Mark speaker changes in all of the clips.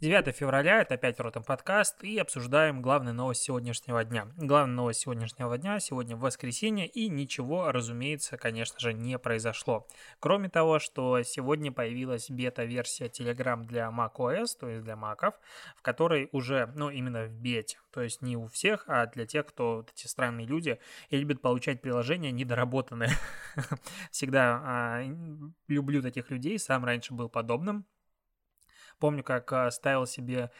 Speaker 1: 9 февраля, это опять Ротом подкаст, и обсуждаем главную новость сегодняшнего дня. Главная новость сегодняшнего дня, сегодня воскресенье, и ничего, разумеется, конечно же, не произошло. Кроме того, что сегодня появилась бета-версия Telegram для macOS, то есть для маков, в которой уже, ну, именно в бете, то есть не у всех, а для тех, кто вот эти странные люди и любят получать приложения недоработанные. Всегда а, люблю таких людей, сам раньше был подобным. Помню, как а, ставил себе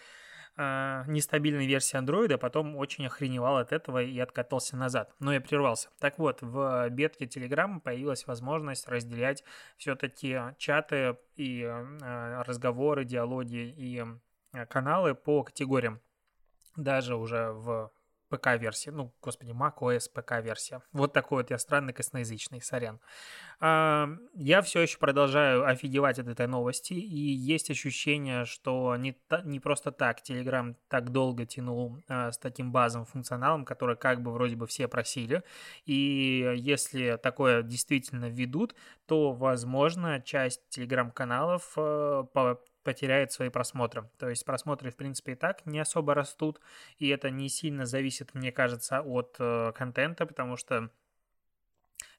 Speaker 1: э, нестабильной версии Android, а потом очень охреневал от этого и откатался назад. Но я прервался. Так вот, в бетке Telegram появилась возможность разделять все-таки чаты и э, разговоры, диалоги и каналы по категориям. Даже уже в ПК-версия, ну, господи, macOS ПК-версия. Вот такой вот я странный косноязычный, сорян. А, я все еще продолжаю офигевать от этой новости, и есть ощущение, что не, та, не просто так Telegram так долго тянул а, с таким базовым функционалом, который как бы вроде бы все просили, и если такое действительно введут, то, возможно, часть Telegram-каналов а, по потеряет свои просмотры. То есть просмотры, в принципе, и так не особо растут, и это не сильно зависит, мне кажется, от э, контента, потому что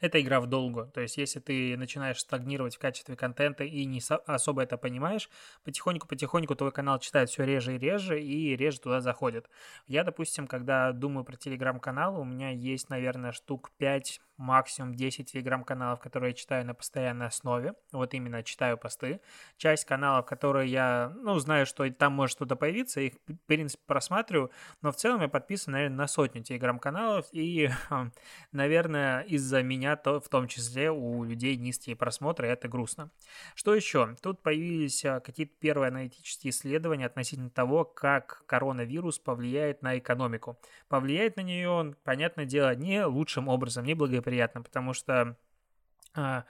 Speaker 1: это игра в долгу. То есть, если ты начинаешь стагнировать в качестве контента и не особо это понимаешь, потихоньку-потихоньку твой канал читает все реже и реже, и реже туда заходит. Я, допустим, когда думаю про телеграм-канал, у меня есть, наверное, штук 5 максимум 10 телеграм-каналов, которые я читаю на постоянной основе. Вот именно читаю посты. Часть каналов, которые я, ну, знаю, что там может что-то появиться, их, в принципе, просматриваю. Но в целом я подписан, наверное, на сотню телеграм-каналов. И, наверное, из-за меня то, в том числе у людей низкие просмотры, и это грустно. Что еще? Тут появились а, какие-то первые аналитические исследования относительно того, как коронавирус повлияет на экономику. Повлияет на нее он, понятное дело, не лучшим образом, не благоприятным неприятно, потому что а,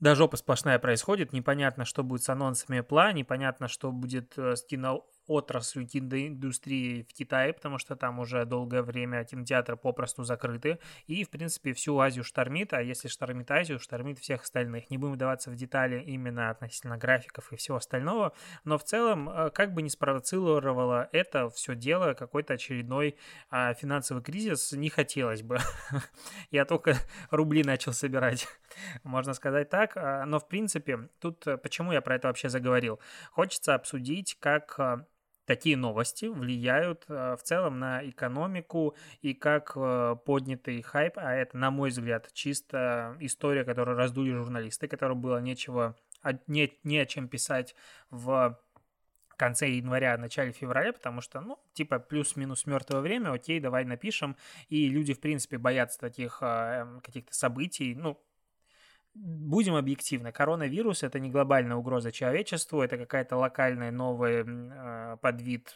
Speaker 1: да, жопа сплошная происходит, непонятно, что будет с анонсами Apple, непонятно, что будет э, с кино отраслью киноиндустрии в Китае, потому что там уже долгое время кинотеатры попросту закрыты, и, в принципе, всю Азию штормит, а если штормит Азию, штормит всех остальных. Не будем вдаваться в детали именно относительно графиков и всего остального, но в целом, э, как бы не спровоцировало это все дело какой-то очередной а, финансовый кризис, не хотелось бы. Я только рубли начал собирать, можно сказать так, а, но, в принципе, тут э, почему я про это вообще заговорил? Хочется обсудить, как а, такие новости влияют э, в целом на экономику и как э, поднятый хайп, а это, на мой взгляд, чисто история, которую раздули журналисты, которым было нечего, не, не о чем писать в конце января, начале февраля, потому что, ну, типа, плюс-минус мертвое время, окей, давай напишем, и люди, в принципе, боятся таких э, каких-то событий, ну, будем объективны, коронавирус это не глобальная угроза человечеству, это какая-то локальная новая э, подвид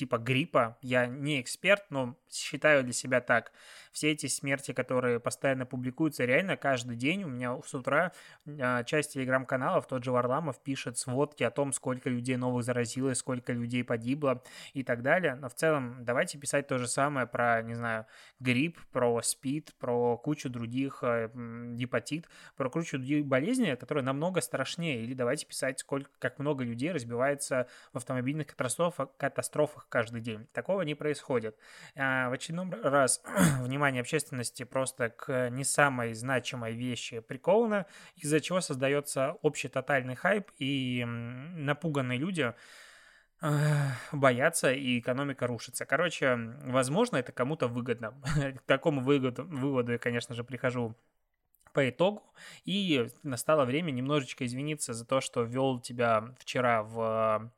Speaker 1: типа гриппа. Я не эксперт, но считаю для себя так. Все эти смерти, которые постоянно публикуются, реально каждый день у меня с утра а, часть телеграм-каналов, тот же Варламов пишет сводки о том, сколько людей новых заразилось, сколько людей погибло и так далее. Но в целом давайте писать то же самое про, не знаю, грипп, про спид, про кучу других э, гепатит, про кучу других болезней, которые намного страшнее. Или давайте писать, сколько, как много людей разбивается в автомобильных катастрофах, катастрофах каждый день. Такого не происходит. А, в очередной раз внимание общественности просто к не самой значимой вещи приковано, из-за чего создается общий тотальный хайп, и напуганные люди боятся, и экономика рушится. Короче, возможно, это кому-то выгодно. К такому выводу, выводу я, конечно же, прихожу по итогу, и настало время немножечко извиниться за то, что ввел тебя вчера в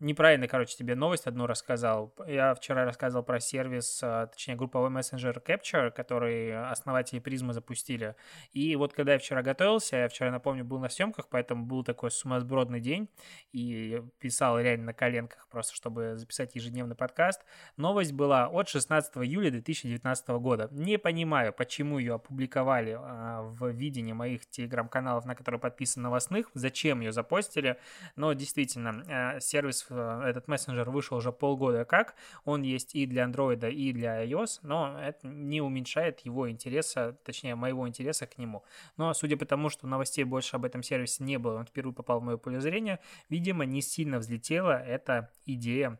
Speaker 1: неправильно, короче, тебе новость одну рассказал. Я вчера рассказывал про сервис, а, точнее, групповой мессенджер Capture, который основатели Призмы запустили. И вот когда я вчера готовился, я вчера, напомню, был на съемках, поэтому был такой сумасбродный день, и писал реально на коленках просто, чтобы записать ежедневный подкаст. Новость была от 16 июля 2019 года. Не понимаю, почему ее опубликовали а, в видении моих телеграм-каналов, на которые подписан новостных, зачем ее запостили, но действительно, а, сервис, э, этот мессенджер вышел уже полгода как, он есть и для Android, и для iOS, но это не уменьшает его интереса, точнее, моего интереса к нему. Но судя по тому, что новостей больше об этом сервисе не было, он впервые попал в мое поле зрения, видимо, не сильно взлетела эта идея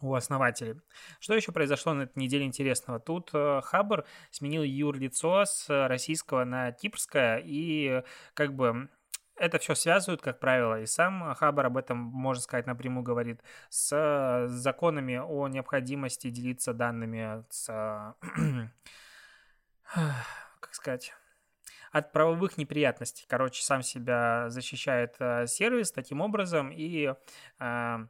Speaker 1: у основателей. Что еще произошло на этой неделе интересного? Тут э, Хабр сменил юрлицо с российского на кипрское, и как бы это все связывают, как правило, и сам Хабар об этом, можно сказать, напрямую говорит, с законами о необходимости делиться данными с, как сказать, от правовых неприятностей. Короче, сам себя защищает э, сервис таким образом, и э,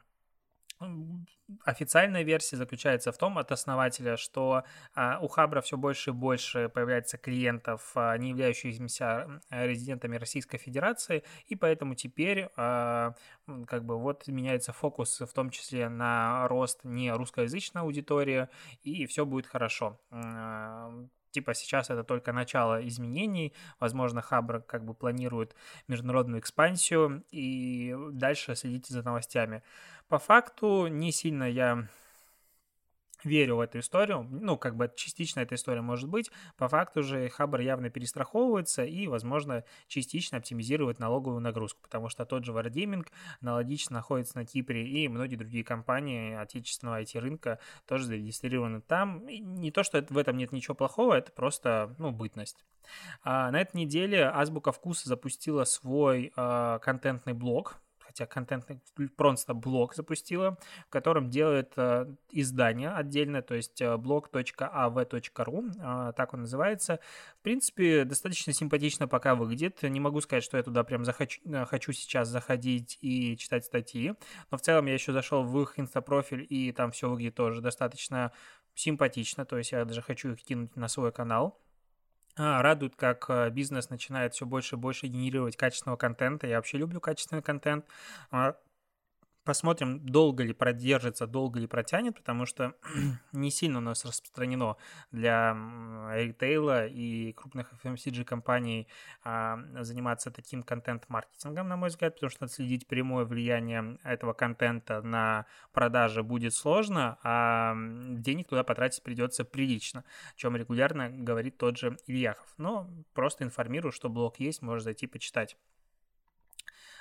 Speaker 1: официальная версия заключается в том от основателя, что а, у Хабра все больше и больше появляется клиентов, а, не являющихся резидентами Российской Федерации, и поэтому теперь а, как бы вот меняется фокус в том числе на рост не русскоязычной аудитории, и все будет хорошо типа сейчас это только начало изменений, возможно, Хабр как бы планирует международную экспансию, и дальше следите за новостями. По факту не сильно я верю в эту историю. Ну, как бы частично эта история может быть. По факту же Хабр явно перестраховывается и, возможно, частично оптимизирует налоговую нагрузку, потому что тот же Wargaming аналогично находится на Кипре, и многие другие компании отечественного IT-рынка тоже зарегистрированы там. И не то, что в этом нет ничего плохого, это просто, ну, бытность. А на этой неделе Азбука Вкуса запустила свой э, контентный блог, хотя контентный просто блог запустила, в котором делает э, издание отдельно, то есть э, blog.av.ru, э, так он называется. В принципе, достаточно симпатично пока выглядит. Не могу сказать, что я туда прям захочу, э, хочу сейчас заходить и читать статьи, но в целом я еще зашел в их инстапрофиль, и там все выглядит тоже достаточно симпатично, то есть я даже хочу их кинуть на свой канал. А, радует, как э, бизнес начинает все больше и больше генерировать качественного контента. Я вообще люблю качественный контент. Посмотрим, долго ли продержится, долго ли протянет, потому что не сильно у нас распространено для ритейла и крупных FMCG-компаний а, заниматься таким контент-маркетингом, на мой взгляд, потому что отследить прямое влияние этого контента на продажи будет сложно, а денег туда потратить придется прилично, о чем регулярно говорит тот же Ильяхов. Но просто информирую, что блог есть, можно зайти почитать.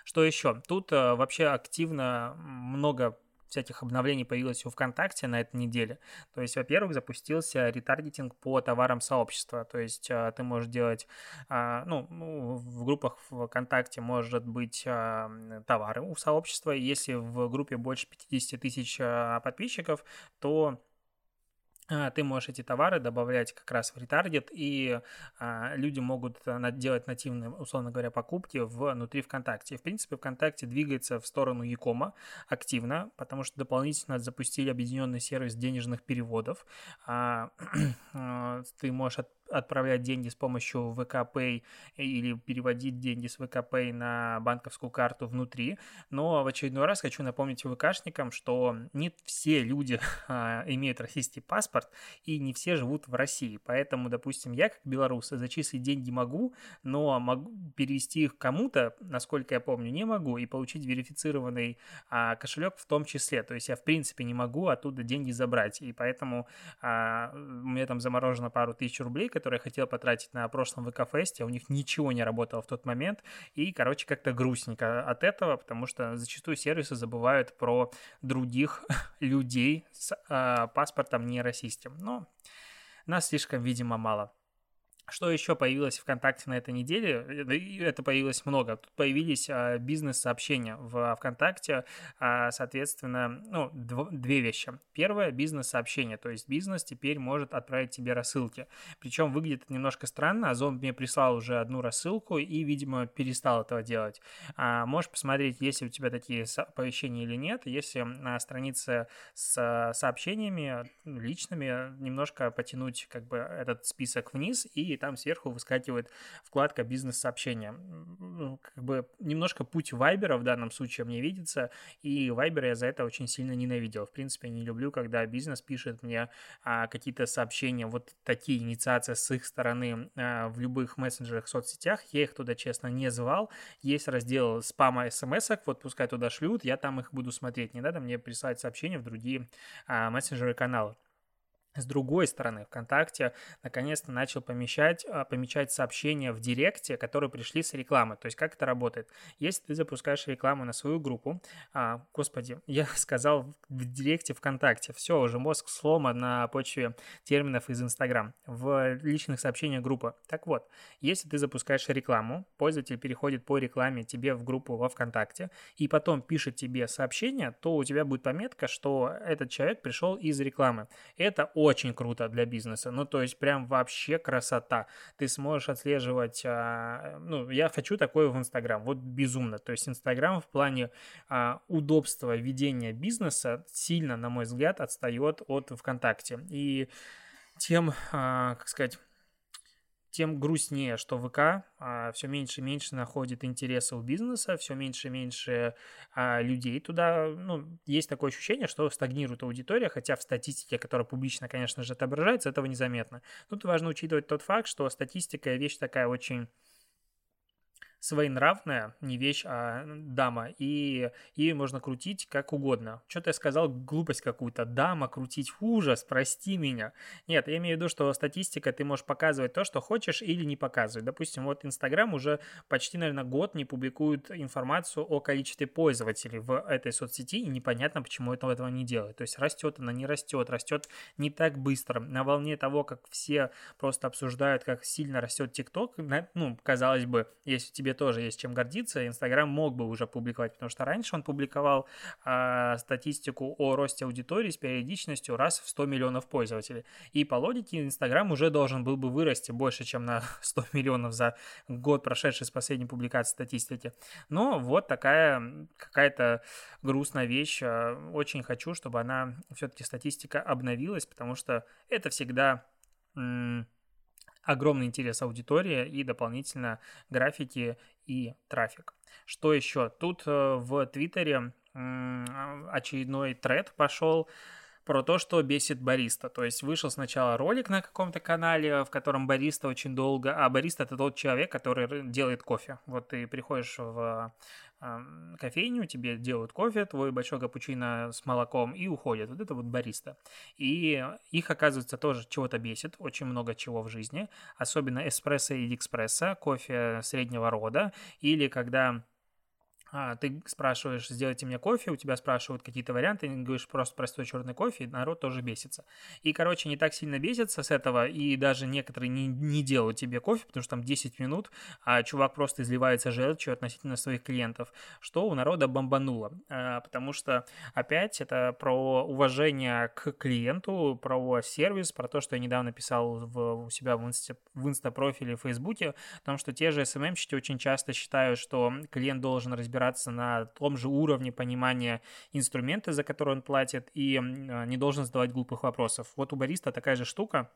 Speaker 1: Что еще? Тут э, вообще активно много всяких обновлений появилось у ВКонтакте на этой неделе. То есть, во-первых, запустился ретаргетинг по товарам сообщества. То есть, э, ты можешь делать, э, ну, в группах ВКонтакте может быть товары у сообщества. Если в группе больше 50 тысяч подписчиков, то а, ты можешь эти товары добавлять как раз в ретаргет, и а, люди могут а, делать нативные, условно говоря, покупки внутри ВКонтакте. В принципе, ВКонтакте двигается в сторону Якома активно, потому что дополнительно запустили объединенный сервис денежных переводов. А, ты можешь отправлять деньги с помощью ВКПay или переводить деньги с ВКПay на банковскую карту внутри. Но в очередной раз хочу напомнить ВКшникам, что не все люди а, имеют российский паспорт и не все живут в России. Поэтому, допустим, я как белорус зачислить деньги могу, но могу перевести их кому-то, насколько я помню, не могу, и получить верифицированный а, кошелек в том числе. То есть я в принципе не могу оттуда деньги забрать. И поэтому а, у меня там заморожено пару тысяч рублей, которые я хотел потратить на прошлом ВК-фесте, у них ничего не работало в тот момент, и, короче, как-то грустненько от этого, потому что зачастую сервисы забывают про других людей с э, паспортом не российским, но нас слишком, видимо, мало. Что еще появилось ВКонтакте на этой неделе? Это появилось много. Тут появились а, бизнес-сообщения в ВКонтакте, а, соответственно, ну, дв- две вещи. Первое – бизнес-сообщение, то есть бизнес теперь может отправить тебе рассылки. Причем выглядит это немножко странно. Озон мне прислал уже одну рассылку и, видимо, перестал этого делать. А, можешь посмотреть, есть ли у тебя такие оповещения или нет. Если на странице с сообщениями личными немножко потянуть как бы этот список вниз и там сверху выскакивает вкладка «Бизнес-сообщения». Ну, как бы немножко путь Вайбера в данном случае мне видится, и Вайбера я за это очень сильно ненавидел. В принципе, не люблю, когда бизнес пишет мне а, какие-то сообщения, вот такие инициации с их стороны а, в любых мессенджерах, соцсетях. Я их туда, честно, не звал. Есть раздел спама смс вот пускай туда шлют, я там их буду смотреть. Не надо мне присылать сообщения в другие а, мессенджеры каналы. С другой стороны, ВКонтакте наконец-то начал помещать, а, помечать сообщения в Директе, которые пришли с рекламы. То есть как это работает? Если ты запускаешь рекламу на свою группу, а, господи, я сказал в Директе ВКонтакте, все, уже мозг сломан на почве терминов из Инстаграм, в личных сообщениях группы. Так вот, если ты запускаешь рекламу, пользователь переходит по рекламе тебе в группу во ВКонтакте, и потом пишет тебе сообщение, то у тебя будет пометка, что этот человек пришел из рекламы. Это очень круто для бизнеса. Ну, то есть прям вообще красота. Ты сможешь отслеживать, а, ну, я хочу такое в Инстаграм, вот безумно. То есть Инстаграм в плане а, удобства ведения бизнеса сильно, на мой взгляд, отстает от ВКонтакте. И тем, а, как сказать, тем грустнее, что ВК а, все меньше и меньше находит интереса у бизнеса, все меньше и меньше а, людей туда. Ну, есть такое ощущение, что стагнирует аудитория, хотя в статистике, которая публично, конечно же, отображается, этого незаметно. Тут важно учитывать тот факт, что статистика вещь такая очень своенравная, не вещь, а дама, и ее можно крутить как угодно. Что-то я сказал глупость какую-то. Дама крутить ужас, прости меня. Нет, я имею в виду, что статистика, ты можешь показывать то, что хочешь или не показывать. Допустим, вот Инстаграм уже почти, наверное, год не публикует информацию о количестве пользователей в этой соцсети, и непонятно, почему этого, этого не делает. То есть растет она, не растет, растет не так быстро. На волне того, как все просто обсуждают, как сильно растет ТикТок, ну, казалось бы, если тебе тоже есть чем гордиться. Инстаграм мог бы уже публиковать, потому что раньше он публиковал а, статистику о росте аудитории с периодичностью раз в 100 миллионов пользователей. И по логике Инстаграм уже должен был бы вырасти больше, чем на 100 миллионов за год, прошедший с последней публикации статистики. Но вот такая какая-то грустная вещь. А, очень хочу, чтобы она все-таки статистика обновилась, потому что это всегда огромный интерес аудитории и дополнительно графики и трафик. Что еще? Тут э, в Твиттере очередной тред пошел про то, что бесит бариста. То есть вышел сначала ролик на каком-то канале, в котором бариста очень долго... А бариста — это тот человек, который делает кофе. Вот ты приходишь в кофейню, тебе делают кофе, твой большой капучино с молоком и уходят. Вот это вот бариста. И их, оказывается, тоже чего-то бесит, очень много чего в жизни, особенно эспрессо и экспресса, кофе среднего рода, или когда а, ты спрашиваешь, сделайте мне кофе, у тебя спрашивают какие-то варианты, и говоришь просто простой черный кофе, и народ тоже бесится. И, короче, не так сильно бесится с этого, и даже некоторые не, не делают тебе кофе, потому что там 10 минут, а чувак просто изливается желчью относительно своих клиентов, что у народа бомбануло. А, потому что, опять, это про уважение к клиенту, про сервис, про то, что я недавно писал в, у себя в, инста, в инстапрофиле в Фейсбуке, о том, что те же SMM-щики очень часто считают, что клиент должен разбираться разбираться на том же уровне понимания инструмента, за который он платит, и а, не должен задавать глупых вопросов. Вот у бариста такая же штука,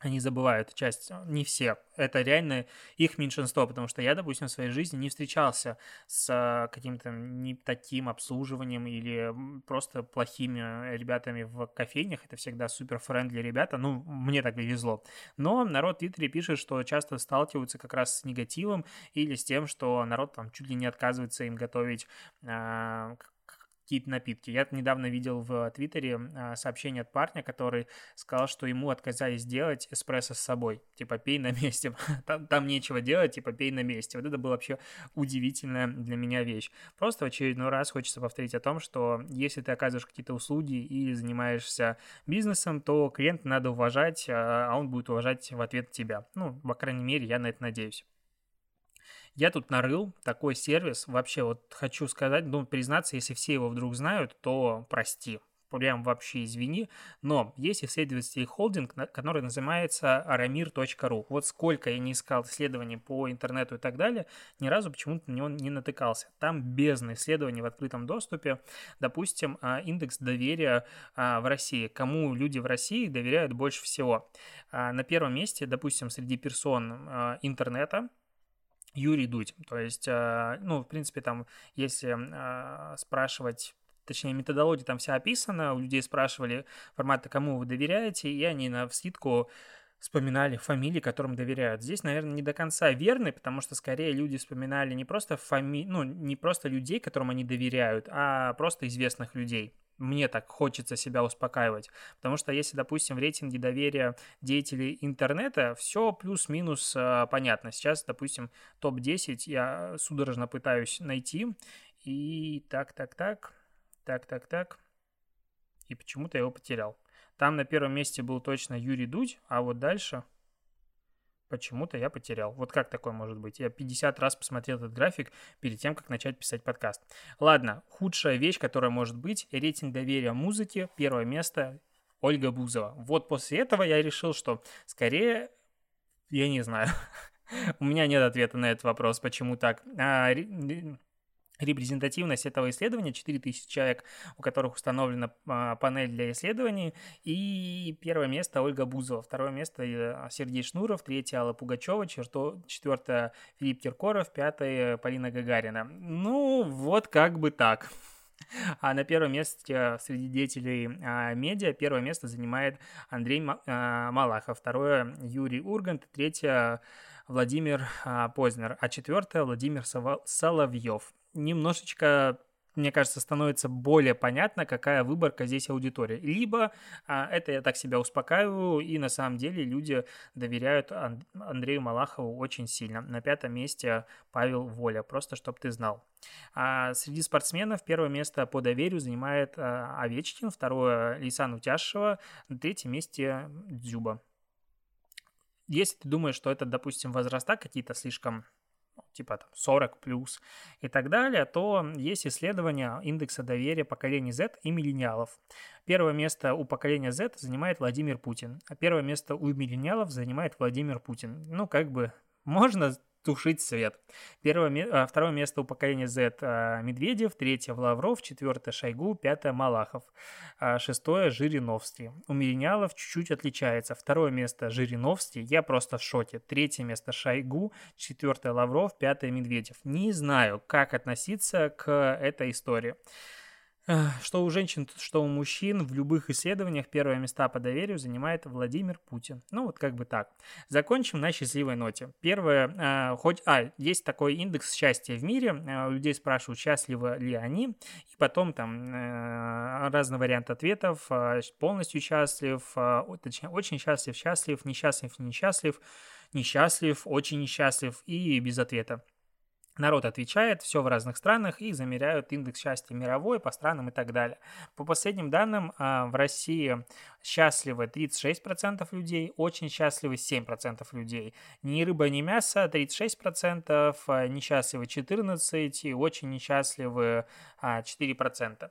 Speaker 1: они забывают часть, не все, это реально их меньшинство, потому что я, допустим, в своей жизни не встречался с а, каким-то не таким обслуживанием или просто плохими ребятами в кофейнях, это всегда супер френдли ребята, ну, мне так повезло. Но народ в Твиттере пишет, что часто сталкиваются как раз с негативом или с тем, что народ там чуть ли не отказывается им готовить а, какие-то напитки. Я недавно видел в Твиттере а, сообщение от парня, который сказал, что ему отказали сделать эспрессо с собой. Типа, пей на месте. Там, там нечего делать, типа, пей на месте. Вот это была вообще удивительная для меня вещь. Просто в очередной раз хочется повторить о том, что если ты оказываешь какие-то услуги или занимаешься бизнесом, то клиента надо уважать, а, а он будет уважать в ответ тебя. Ну, по крайней мере, я на это надеюсь. Я тут нарыл такой сервис, вообще вот хочу сказать, ну, признаться, если все его вдруг знают, то прости, прям вообще извини, но есть исследовательский холдинг, который называется aramir.ru. Вот сколько я не искал исследований по интернету и так далее, ни разу почему-то на него не натыкался. Там бездна исследований в открытом доступе. Допустим, а, индекс доверия а, в России. Кому люди в России доверяют больше всего? А, на первом месте, допустим, среди персон интернета, Юрий Дудь. То есть, э, ну, в принципе, там, если э, спрашивать точнее, методология там вся описана, у людей спрашивали формата, кому вы доверяете, и они на вскидку вспоминали фамилии, которым доверяют. Здесь, наверное, не до конца верный, потому что скорее люди вспоминали не просто фами... ну, не просто людей, которым они доверяют, а просто известных людей мне так хочется себя успокаивать. Потому что если, допустим, в рейтинге доверия деятелей интернета все плюс-минус э, понятно. Сейчас, допустим, топ-10 я судорожно пытаюсь найти. И так, так, так, так, так, так. И почему-то я его потерял. Там на первом месте был точно Юрий Дудь, а вот дальше почему-то я потерял. Вот как такое может быть? Я 50 раз посмотрел этот график перед тем, как начать писать подкаст. Ладно, худшая вещь, которая может быть, рейтинг доверия музыки, первое место, Ольга Бузова. Вот после этого я решил, что скорее, я не знаю, у меня нет ответа на этот вопрос, почему так. А, репрезентативность этого исследования 4000 человек, у которых установлена а, панель для исследований, и первое место Ольга Бузова, второе место э, Сергей Шнуров, третье Алла Пугачева, четвертое Филипп Киркоров, пятое Полина Гагарина. Ну, вот как бы так. А на первом месте среди деятелей а, медиа первое место занимает Андрей а, Малахов, второе Юрий Ургант, третье Владимир а, Познер, а четвертое Владимир Соловьев немножечко мне кажется, становится более понятно, какая выборка здесь аудитория. Либо а, это я так себя успокаиваю, и на самом деле люди доверяют Ан- Андрею Малахову очень сильно. На пятом месте Павел Воля, просто чтобы ты знал. А среди спортсменов первое место по доверию занимает а, Овечкин, второе Лисан Утяшева, на третьем месте Дзюба. Если ты думаешь, что это, допустим, возраста какие-то слишком типа там 40 плюс и так далее, то есть исследование индекса доверия поколений Z и миллениалов. Первое место у поколения Z занимает Владимир Путин, а первое место у миллениалов занимает Владимир Путин. Ну, как бы можно тушить свет. Первое, а, второе место у поколения Z а, Медведев, третье Лавров, четвертое Шойгу, пятое Малахов, а, шестое Жириновский. У миллениалов чуть-чуть отличается. Второе место Жириновский, я просто в шоке. Третье место Шойгу, четвертое Лавров, пятое Медведев. Не знаю, как относиться к этой истории. Что у женщин, что у мужчин в любых исследованиях первые места по доверию занимает Владимир Путин. Ну вот как бы так. Закончим на счастливой ноте. Первое, а, хоть, а, есть такой индекс счастья в мире. У людей спрашивают, счастливы ли они. И потом там э, разные варианты ответов. А, полностью счастлив, точнее, очень счастлив, счастлив, несчастлив, несчастлив, несчастлив, очень несчастлив и без ответа. Народ отвечает, все в разных странах и замеряют индекс счастья мировой по странам и так далее. По последним данным, а, в России счастливы 36% людей, очень счастливы 7% людей. Ни рыба, ни мясо 36%, а, несчастливы 14% и очень несчастливы 4%. А,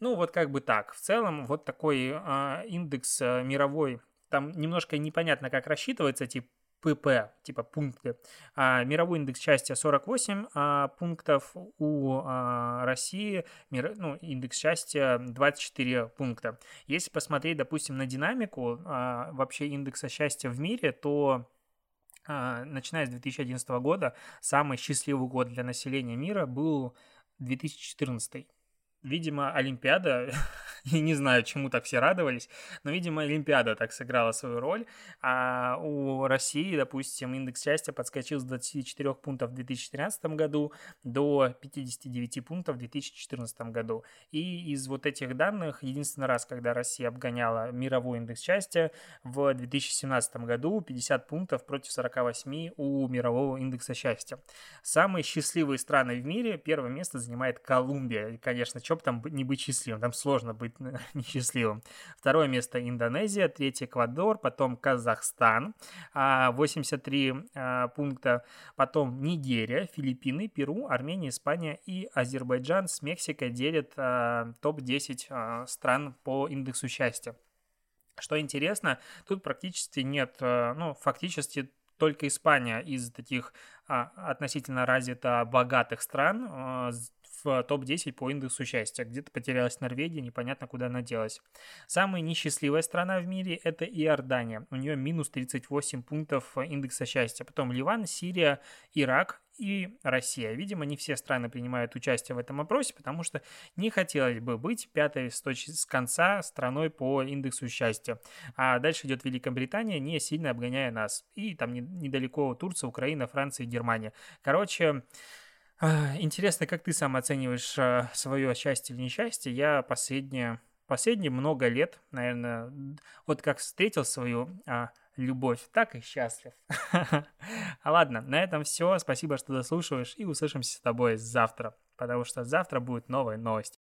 Speaker 1: ну, вот как бы так. В целом, вот такой индекс мировой там немножко непонятно, как рассчитывается, типа ПП, типа пункты. А, мировой индекс счастья 48 а, пунктов, у а, России мир, ну, индекс счастья 24 пункта. Если посмотреть, допустим, на динамику а, вообще индекса счастья в мире, то а, начиная с 2011 года самый счастливый год для населения мира был 2014 видимо, Олимпиада и не знаю, чему так все радовались, но, видимо, Олимпиада так сыграла свою роль. А у России, допустим, индекс счастья подскочил с 24 пунктов в 2013 году до 59 пунктов в 2014 году. И из вот этих данных, единственный раз, когда Россия обгоняла мировой индекс счастья, в 2017 году 50 пунктов против 48 у мирового индекса счастья. Самые счастливые страны в мире, первое место занимает Колумбия. И, конечно, что бы там не быть счастливым, там сложно быть несчастливым. Второе место Индонезия, третий Эквадор, потом Казахстан, 83 а, а, пункта, потом Нигерия, Филиппины, Перу, Армения, Испания и Азербайджан с Мексикой делят а, топ-10 стран по индексу счастья. Что интересно, тут практически нет, ну, фактически только Испания из таких относительно развито богатых стран в топ-10 по индексу счастья. Где-то потерялась Норвегия, непонятно, куда она делась. Самая несчастливая страна в мире – это Иордания. У нее минус 38 пунктов индекса счастья. Потом Ливан, Сирия, Ирак и Россия. Видимо, не все страны принимают участие в этом опросе, потому что не хотелось бы быть пятой с, точ- с конца страной по индексу счастья. А дальше идет Великобритания, не сильно обгоняя нас. И там недалеко Турция, Украина, Франция и Германия. Короче, интересно, как ты сам оцениваешь а, свое счастье или несчастье? Я последние, последние много лет, наверное, вот как встретил свою а, любовь, так и счастлив. А ладно, на этом все. Спасибо, что дослушиваешь, и услышимся с тобой завтра, потому что завтра будет новая новость.